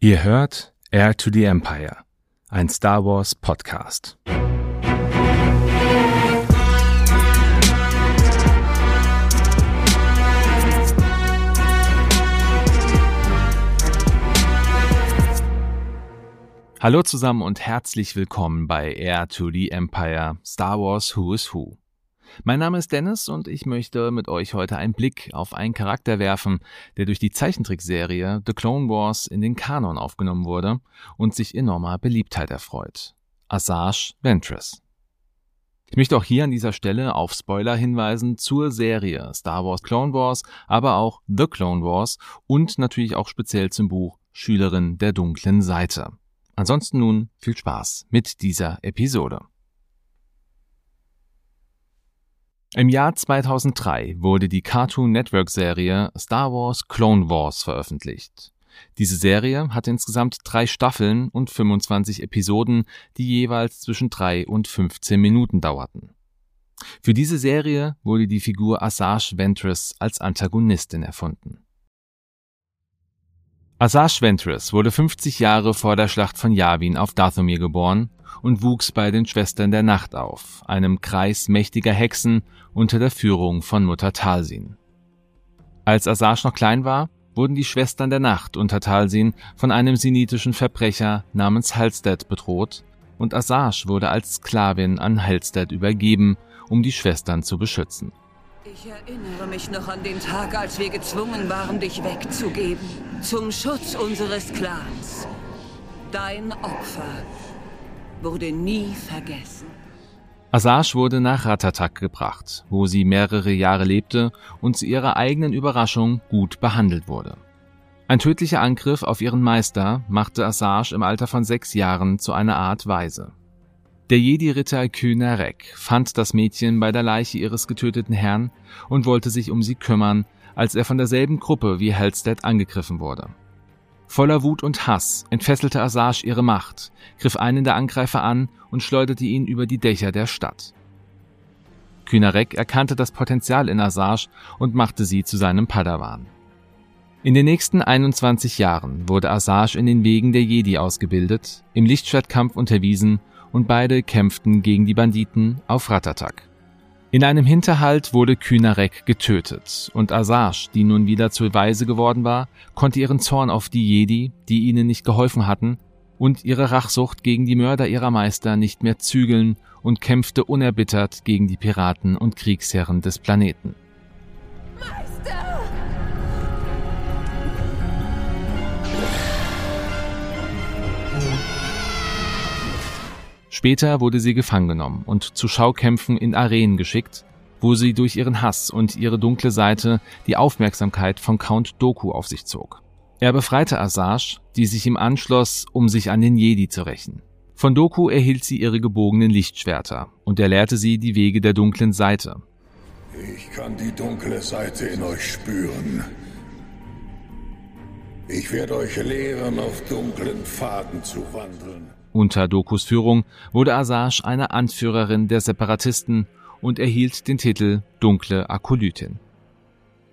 Ihr hört Air to the Empire, ein Star Wars Podcast. Hallo zusammen und herzlich willkommen bei Air to the Empire Star Wars Who is Who. Mein Name ist Dennis und ich möchte mit euch heute einen Blick auf einen Charakter werfen, der durch die Zeichentrickserie The Clone Wars in den Kanon aufgenommen wurde und sich enormer Beliebtheit erfreut. Asajj Ventress. Ich möchte auch hier an dieser Stelle auf Spoiler hinweisen zur Serie Star Wars Clone Wars, aber auch The Clone Wars und natürlich auch speziell zum Buch Schülerin der dunklen Seite. Ansonsten nun viel Spaß mit dieser Episode. Im Jahr 2003 wurde die Cartoon Network Serie Star Wars Clone Wars veröffentlicht. Diese Serie hatte insgesamt drei Staffeln und 25 Episoden, die jeweils zwischen drei und 15 Minuten dauerten. Für diese Serie wurde die Figur Asajj Ventress als Antagonistin erfunden. Asajj Ventress wurde 50 Jahre vor der Schlacht von Yavin auf Dathomir geboren und wuchs bei den Schwestern der Nacht auf, einem Kreis mächtiger Hexen unter der Führung von Mutter Talsin. Als Asajj noch klein war, wurden die Schwestern der Nacht unter Talsin von einem sinitischen Verbrecher namens Halstead bedroht und Asajj wurde als Sklavin an Halstead übergeben, um die Schwestern zu beschützen. Ich erinnere mich noch an den Tag, als wir gezwungen waren, dich wegzugeben. Zum Schutz unseres Clans. Dein Opfer wurde nie vergessen. Asajj wurde nach Ratatak gebracht, wo sie mehrere Jahre lebte und zu ihrer eigenen Überraschung gut behandelt wurde. Ein tödlicher Angriff auf ihren Meister machte Asajj im Alter von sechs Jahren zu einer Art Weise. Der Jedi-Ritter Kynerek fand das Mädchen bei der Leiche ihres getöteten Herrn und wollte sich um sie kümmern, als er von derselben Gruppe wie Halstead angegriffen wurde. Voller Wut und Hass entfesselte Asajj ihre Macht, griff einen der Angreifer an und schleuderte ihn über die Dächer der Stadt. Kynarek erkannte das Potenzial in Asajj und machte sie zu seinem Padawan. In den nächsten 21 Jahren wurde Asajj in den Wegen der Jedi ausgebildet, im Lichtschwertkampf unterwiesen und beide kämpften gegen die Banditen auf Ratatak. In einem Hinterhalt wurde Kynarek getötet und Asajj, die nun wieder zur Weise geworden war, konnte ihren Zorn auf die Jedi, die ihnen nicht geholfen hatten, und ihre Rachsucht gegen die Mörder ihrer Meister nicht mehr zügeln und kämpfte unerbittert gegen die Piraten und Kriegsherren des Planeten. Später wurde sie gefangen genommen und zu Schaukämpfen in Arenen geschickt, wo sie durch ihren Hass und ihre dunkle Seite die Aufmerksamkeit von Count Doku auf sich zog. Er befreite Asajj, die sich ihm anschloss, um sich an den Jedi zu rächen. Von Doku erhielt sie ihre gebogenen Lichtschwerter und er lehrte sie die Wege der dunklen Seite. Ich kann die dunkle Seite in euch spüren. Ich werde euch lehren, auf dunklen Pfaden zu wandeln. Unter Dokus Führung wurde Asajj eine Anführerin der Separatisten und erhielt den Titel Dunkle Akolytin.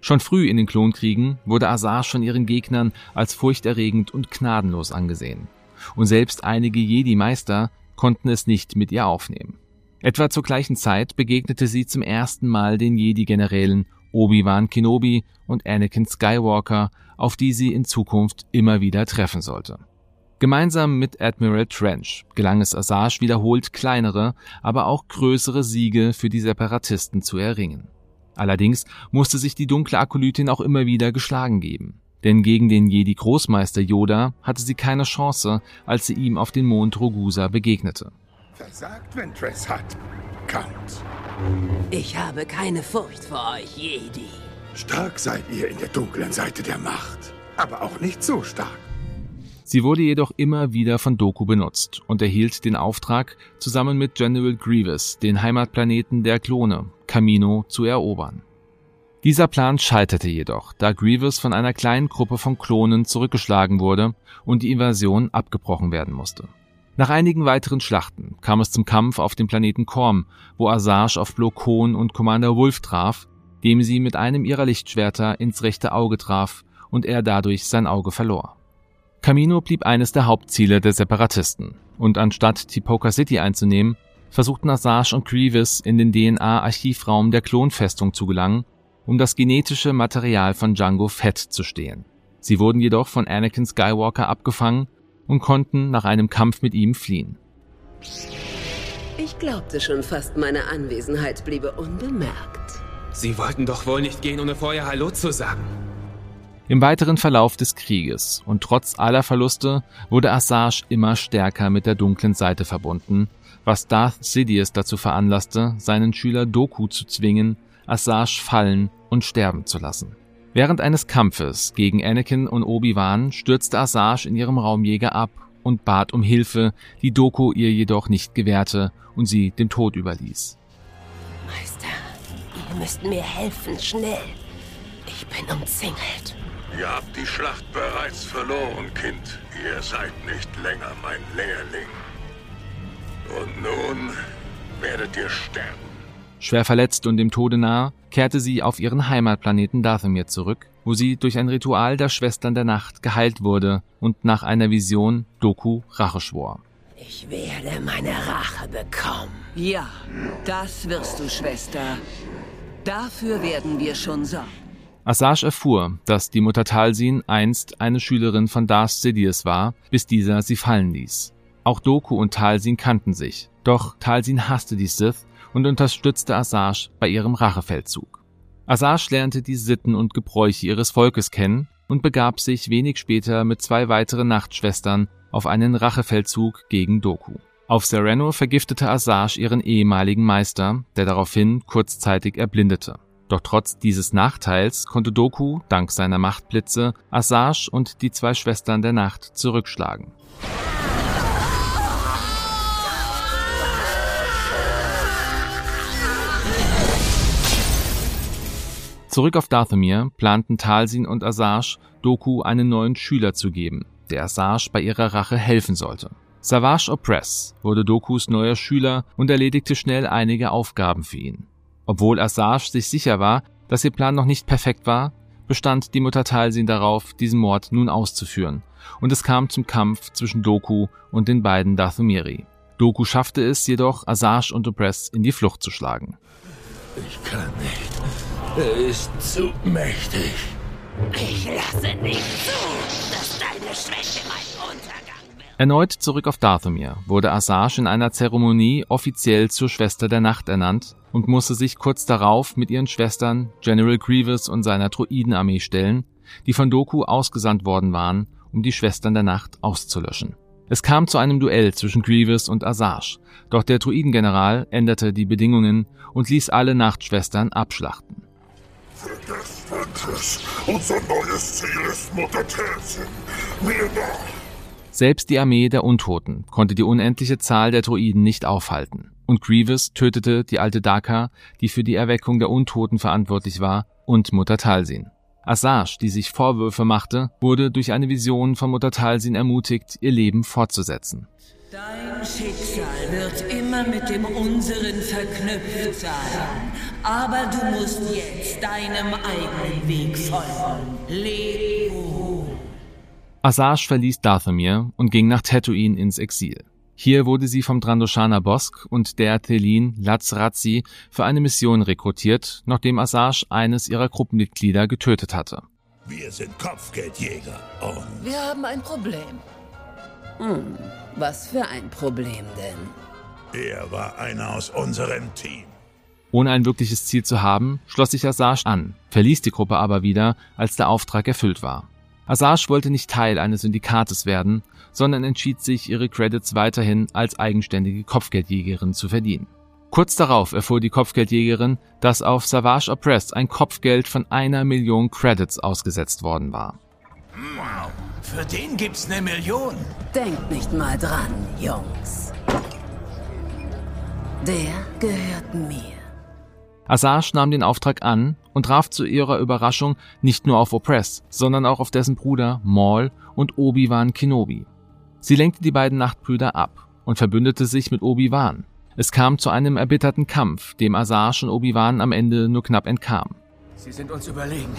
Schon früh in den Klonkriegen wurde Asajj von ihren Gegnern als furchterregend und gnadenlos angesehen. Und selbst einige Jedi-Meister konnten es nicht mit ihr aufnehmen. Etwa zur gleichen Zeit begegnete sie zum ersten Mal den Jedi-Generälen Obi-Wan Kenobi und Anakin Skywalker, auf die sie in Zukunft immer wieder treffen sollte. Gemeinsam mit Admiral Trench gelang es Asajj wiederholt kleinere, aber auch größere Siege für die Separatisten zu erringen. Allerdings musste sich die dunkle Akolytin auch immer wieder geschlagen geben. Denn gegen den Jedi-Großmeister Yoda hatte sie keine Chance, als sie ihm auf den Mond Rogusa begegnete. Versagt, wenn Tress hat. Count. Ich habe keine Furcht vor euch, Jedi. Stark seid ihr in der dunklen Seite der Macht, aber auch nicht so stark. Sie wurde jedoch immer wieder von Doku benutzt und erhielt den Auftrag, zusammen mit General Grievous den Heimatplaneten der Klone, Camino, zu erobern. Dieser Plan scheiterte jedoch, da Grievous von einer kleinen Gruppe von Klonen zurückgeschlagen wurde und die Invasion abgebrochen werden musste. Nach einigen weiteren Schlachten kam es zum Kampf auf dem Planeten Korm, wo Asajj auf Blo Koon und Commander Wolf traf, dem sie mit einem ihrer Lichtschwerter ins rechte Auge traf und er dadurch sein Auge verlor. Camino blieb eines der Hauptziele der Separatisten, und anstatt Tipoca City einzunehmen, versuchten Assange und Grievous in den DNA-Archivraum der Klonfestung zu gelangen, um das genetische Material von Django Fett zu stehlen. Sie wurden jedoch von Anakin Skywalker abgefangen und konnten nach einem Kampf mit ihm fliehen. Ich glaubte schon fast, meine Anwesenheit bliebe unbemerkt. Sie wollten doch wohl nicht gehen, ohne vorher Hallo zu sagen. Im weiteren Verlauf des Krieges und trotz aller Verluste wurde Assange immer stärker mit der dunklen Seite verbunden, was Darth Sidious dazu veranlasste, seinen Schüler Doku zu zwingen, Assange fallen und sterben zu lassen. Während eines Kampfes gegen Anakin und Obi-Wan stürzte Assange in ihrem Raumjäger ab und bat um Hilfe, die Doku ihr jedoch nicht gewährte und sie dem Tod überließ. Meister, ihr müsst mir helfen, schnell. Ich bin umzingelt. Ihr habt die Schlacht bereits verloren, Kind. Ihr seid nicht länger mein Lehrling. Und nun werdet ihr sterben. Schwer verletzt und dem Tode nahe, kehrte sie auf ihren Heimatplaneten Dathomir zurück, wo sie durch ein Ritual der Schwestern der Nacht geheilt wurde und nach einer Vision Doku Rache schwor. Ich werde meine Rache bekommen. Ja, das wirst du, Schwester. Dafür werden wir schon sorgen. Assange erfuhr, dass die Mutter Talsin einst eine Schülerin von Darth Sidious war, bis dieser sie fallen ließ. Auch Doku und Talsin kannten sich, doch Talsin hasste die Sith und unterstützte Assange bei ihrem Rachefeldzug. Assange lernte die Sitten und Gebräuche ihres Volkes kennen und begab sich wenig später mit zwei weiteren Nachtschwestern auf einen Rachefeldzug gegen Doku. Auf Sereno vergiftete Assange ihren ehemaligen Meister, der daraufhin kurzzeitig erblindete. Doch trotz dieses Nachteils konnte Doku, dank seiner Machtblitze, Assange und die zwei Schwestern der Nacht zurückschlagen. Zurück auf Dathomir planten Talsin und Assange, Doku einen neuen Schüler zu geben, der Assange bei ihrer Rache helfen sollte. Savage Opress wurde Dokus neuer Schüler und erledigte schnell einige Aufgaben für ihn. Obwohl Assange sich sicher war, dass ihr Plan noch nicht perfekt war, bestand die Mutter Talsin darauf, diesen Mord nun auszuführen, und es kam zum Kampf zwischen Doku und den beiden Dathomiri. Doku schaffte es jedoch, Assange und Opress in die Flucht zu schlagen. Ich kann nicht. Er ist zu mächtig. Ich lasse nicht zu, dass deine Schwäche. Erneut zurück auf Dathomir wurde Assange in einer Zeremonie offiziell zur Schwester der Nacht ernannt und musste sich kurz darauf mit ihren Schwestern General Grievous und seiner Druidenarmee stellen, die von Doku ausgesandt worden waren, um die Schwestern der Nacht auszulöschen. Es kam zu einem Duell zwischen Grievous und Assange, doch der Druidengeneral änderte die Bedingungen und ließ alle Nachtschwestern abschlachten. Vergesst Ventus. Unser neues Ziel ist Mutter. Mir nach. Selbst die Armee der Untoten konnte die unendliche Zahl der Druiden nicht aufhalten, und Grievous tötete die alte Daka, die für die Erweckung der Untoten verantwortlich war, und Mutter Talsin. Assange, die sich Vorwürfe machte, wurde durch eine Vision von Mutter Talsin ermutigt, ihr Leben fortzusetzen. Dein Schicksal wird immer mit dem unseren verknüpft sein. Aber du musst jetzt deinem eigenen Weg folgen. Leb Assange verließ Dathomir und ging nach Tatooine ins Exil. Hier wurde sie vom Drandoshaner Bosk und der Thelin Lazrazi für eine Mission rekrutiert, nachdem Assange eines ihrer Gruppenmitglieder getötet hatte. Wir sind Kopfgeldjäger und Wir haben ein Problem. Hm, was für ein Problem denn? er war einer aus unserem Team. Ohne ein wirkliches Ziel zu haben, schloss sich Assange an, verließ die Gruppe aber wieder, als der Auftrag erfüllt war. Assange wollte nicht Teil eines Syndikates werden, sondern entschied sich, ihre Credits weiterhin als eigenständige Kopfgeldjägerin zu verdienen. Kurz darauf erfuhr die Kopfgeldjägerin, dass auf Savage Oppressed ein Kopfgeld von einer Million Credits ausgesetzt worden war. Für den gibt's eine Million. Denkt nicht mal dran, Jungs. Der gehört mir. Assange nahm den Auftrag an und traf zu ihrer Überraschung nicht nur auf Opress, sondern auch auf dessen Bruder Maul und Obi-Wan Kenobi. Sie lenkte die beiden Nachtbrüder ab und verbündete sich mit Obi-Wan. Es kam zu einem erbitterten Kampf, dem Assange und Obi-Wan am Ende nur knapp entkamen. Sie sind uns überlegen.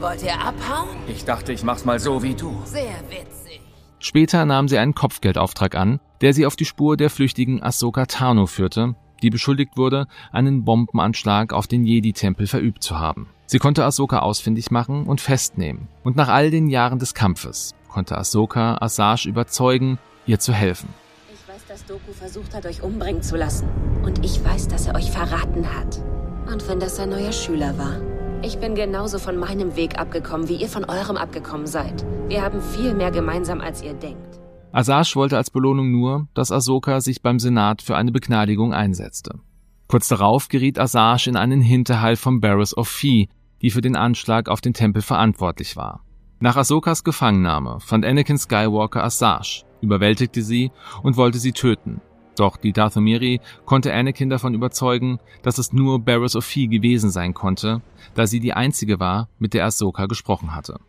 Wollt ihr abhauen? Ich dachte, ich mach's mal so wie du. Sehr witzig. Später nahm sie einen Kopfgeldauftrag an, der sie auf die Spur der flüchtigen Ahsoka Tano führte, die beschuldigt wurde, einen Bombenanschlag auf den Jedi-Tempel verübt zu haben. Sie konnte Ahsoka ausfindig machen und festnehmen. Und nach all den Jahren des Kampfes konnte Ahsoka Asajj überzeugen, ihr zu helfen. Ich weiß, dass Doku versucht hat, euch umbringen zu lassen. Und ich weiß, dass er euch verraten hat. Und wenn das sein neuer Schüler war. Ich bin genauso von meinem Weg abgekommen, wie ihr von eurem abgekommen seid. Wir haben viel mehr gemeinsam, als ihr denkt. Asajj wollte als Belohnung nur, dass Ahsoka sich beim Senat für eine Begnadigung einsetzte. Kurz darauf geriet Asajj in einen Hinterhalt von Barris of Fee, die für den Anschlag auf den Tempel verantwortlich war. Nach Ahsokas Gefangennahme fand Anakin Skywalker Asajj, überwältigte sie und wollte sie töten, doch die Dathomiri konnte Anakin davon überzeugen, dass es nur Barriss of Fee gewesen sein konnte, da sie die einzige war, mit der Ahsoka gesprochen hatte.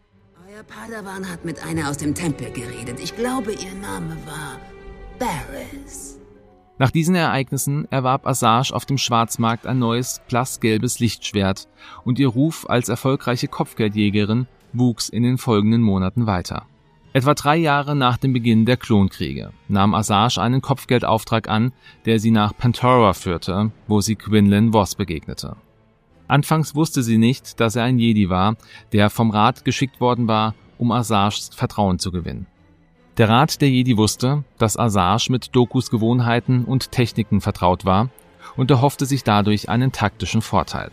Euer Padawan hat mit einer aus dem Tempel geredet. Ich glaube, ihr Name war Barriss. Nach diesen Ereignissen erwarb Asajj auf dem Schwarzmarkt ein neues, blassgelbes Lichtschwert und ihr Ruf als erfolgreiche Kopfgeldjägerin wuchs in den folgenden Monaten weiter. Etwa drei Jahre nach dem Beginn der Klonkriege nahm Asajj einen Kopfgeldauftrag an, der sie nach Pantora führte, wo sie Quinlan Voss begegnete. Anfangs wusste sie nicht, dass er ein Jedi war, der vom Rat geschickt worden war, um Asajs Vertrauen zu gewinnen. Der Rat der Jedi wusste, dass Asajj mit Dokus Gewohnheiten und Techniken vertraut war und erhoffte sich dadurch einen taktischen Vorteil.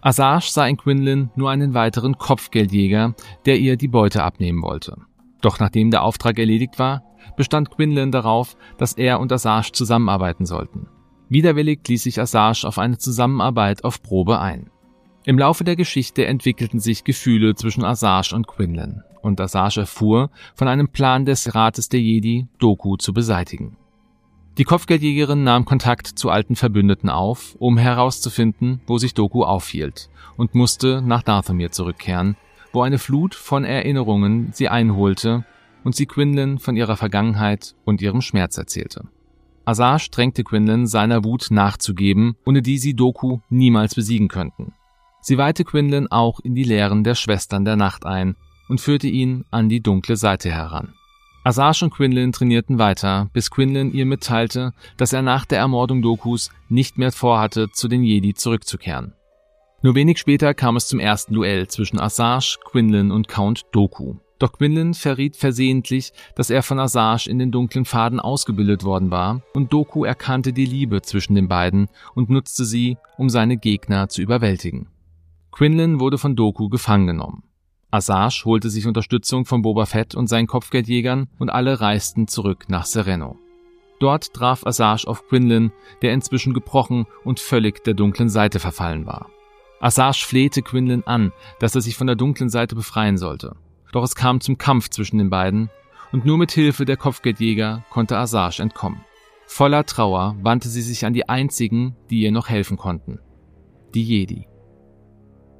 Asajj sah in Quinlan nur einen weiteren Kopfgeldjäger, der ihr die Beute abnehmen wollte. Doch nachdem der Auftrag erledigt war, bestand Quinlan darauf, dass er und Asajj zusammenarbeiten sollten. Widerwillig ließ sich Asajj auf eine Zusammenarbeit auf Probe ein. Im Laufe der Geschichte entwickelten sich Gefühle zwischen Asajj und Quinlan, und Asajj erfuhr von einem Plan des Rates der Jedi, Doku zu beseitigen. Die Kopfgeldjägerin nahm Kontakt zu alten Verbündeten auf, um herauszufinden, wo sich Doku aufhielt, und musste nach Dathomir zurückkehren, wo eine Flut von Erinnerungen sie einholte und sie Quinlan von ihrer Vergangenheit und ihrem Schmerz erzählte. Asajj drängte Quinlan, seiner Wut nachzugeben, ohne die sie Doku niemals besiegen könnten. Sie weihte Quinlan auch in die Lehren der Schwestern der Nacht ein und führte ihn an die dunkle Seite heran. Asajj und Quinlan trainierten weiter, bis Quinlan ihr mitteilte, dass er nach der Ermordung Dokus nicht mehr vorhatte, zu den Jedi zurückzukehren. Nur wenig später kam es zum ersten Duell zwischen Asajj, Quinlan und Count Doku. Doch Quinlan verriet versehentlich, dass er von Asajj in den dunklen Faden ausgebildet worden war, und Doku erkannte die Liebe zwischen den beiden und nutzte sie, um seine Gegner zu überwältigen. Quinlan wurde von Doku gefangen genommen. Asajj holte sich Unterstützung von Boba Fett und seinen Kopfgeldjägern und alle reisten zurück nach Sereno. Dort traf Asajj auf Quinlan, der inzwischen gebrochen und völlig der dunklen Seite verfallen war. Asajj flehte Quinlan an, dass er sich von der dunklen Seite befreien sollte. Doch es kam zum Kampf zwischen den beiden, und nur mit Hilfe der Kopfgeldjäger konnte Asajj entkommen. Voller Trauer wandte sie sich an die einzigen, die ihr noch helfen konnten. Die Jedi.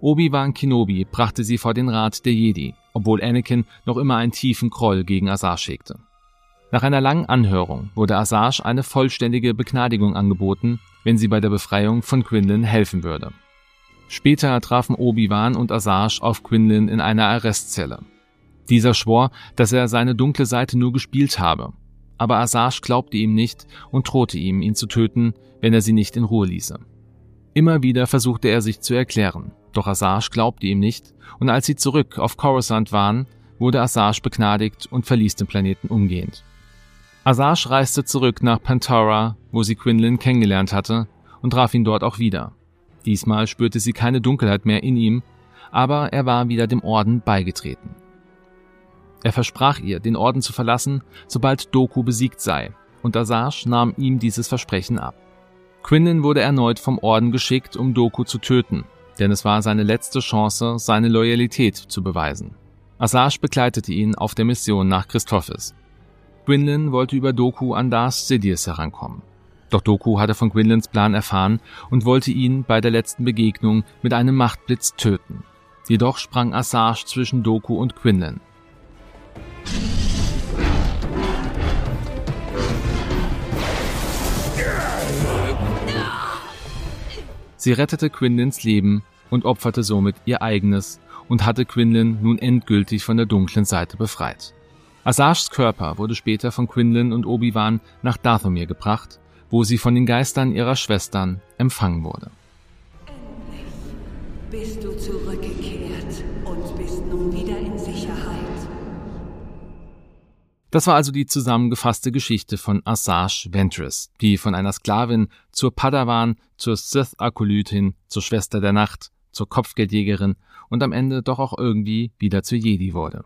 Obi-Wan Kenobi brachte sie vor den Rat der Jedi, obwohl Anakin noch immer einen tiefen Groll gegen Asajj hegte. Nach einer langen Anhörung wurde Asajj eine vollständige Begnadigung angeboten, wenn sie bei der Befreiung von Quinlan helfen würde. Später trafen Obi-Wan und Asajj auf Quinlan in einer Arrestzelle. Dieser schwor, dass er seine dunkle Seite nur gespielt habe. Aber Asajj glaubte ihm nicht und drohte ihm, ihn zu töten, wenn er sie nicht in Ruhe ließe. Immer wieder versuchte er sich zu erklären, doch Asajj glaubte ihm nicht, und als sie zurück auf Coruscant waren, wurde Asajj begnadigt und verließ den Planeten umgehend. Asajj reiste zurück nach Pantara, wo sie Quinlan kennengelernt hatte, und traf ihn dort auch wieder. Diesmal spürte sie keine Dunkelheit mehr in ihm, aber er war wieder dem Orden beigetreten. Er versprach ihr, den Orden zu verlassen, sobald Doku besiegt sei, und Asajj nahm ihm dieses Versprechen ab. Quinlan wurde erneut vom Orden geschickt, um Doku zu töten, denn es war seine letzte Chance, seine Loyalität zu beweisen. Asajj begleitete ihn auf der Mission nach Christophis. Quinlan wollte über Doku an Darth Sidious herankommen. Doch Doku hatte von Quinlans Plan erfahren und wollte ihn bei der letzten Begegnung mit einem Machtblitz töten. Jedoch sprang Asajj zwischen Doku und Quinlan. Sie rettete Quinlans Leben und opferte somit ihr eigenes und hatte Quinlan nun endgültig von der dunklen Seite befreit. Asajs Körper wurde später von Quinlan und Obi-Wan nach Dathomir gebracht, wo sie von den Geistern ihrer Schwestern empfangen wurde. Endlich bist du zurückgekehrt und bist nun wieder in Sicherheit. Das war also die zusammengefasste Geschichte von Asajj Ventress, die von einer Sklavin zur Padawan, zur Sith-Akolytin, zur Schwester der Nacht, zur Kopfgeldjägerin und am Ende doch auch irgendwie wieder zur Jedi wurde.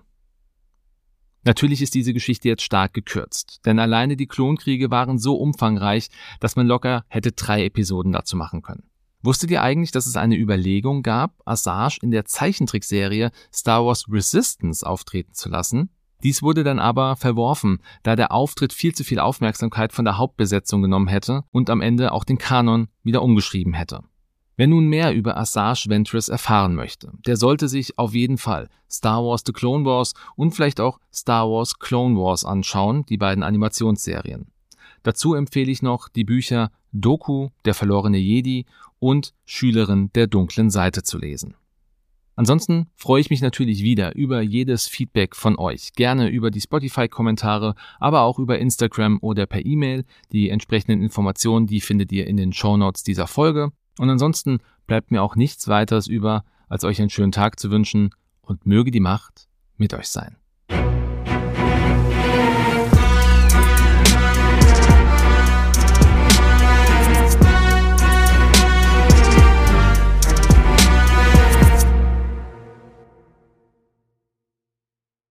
Natürlich ist diese Geschichte jetzt stark gekürzt, denn alleine die Klonkriege waren so umfangreich, dass man locker hätte drei Episoden dazu machen können. Wusstet ihr eigentlich, dass es eine Überlegung gab, Asajj in der Zeichentrickserie Star Wars Resistance auftreten zu lassen? Dies wurde dann aber verworfen, da der Auftritt viel zu viel Aufmerksamkeit von der Hauptbesetzung genommen hätte und am Ende auch den Kanon wieder umgeschrieben hätte. Wer nun mehr über Asajj Ventress erfahren möchte, der sollte sich auf jeden Fall Star Wars The Clone Wars und vielleicht auch Star Wars Clone Wars anschauen, die beiden Animationsserien. Dazu empfehle ich noch die Bücher Doku, der verlorene Jedi und Schülerin der dunklen Seite zu lesen. Ansonsten freue ich mich natürlich wieder über jedes Feedback von euch. Gerne über die Spotify-Kommentare, aber auch über Instagram oder per E-Mail. Die entsprechenden Informationen, die findet ihr in den Show Notes dieser Folge. Und ansonsten bleibt mir auch nichts weiteres über, als euch einen schönen Tag zu wünschen und möge die Macht mit euch sein.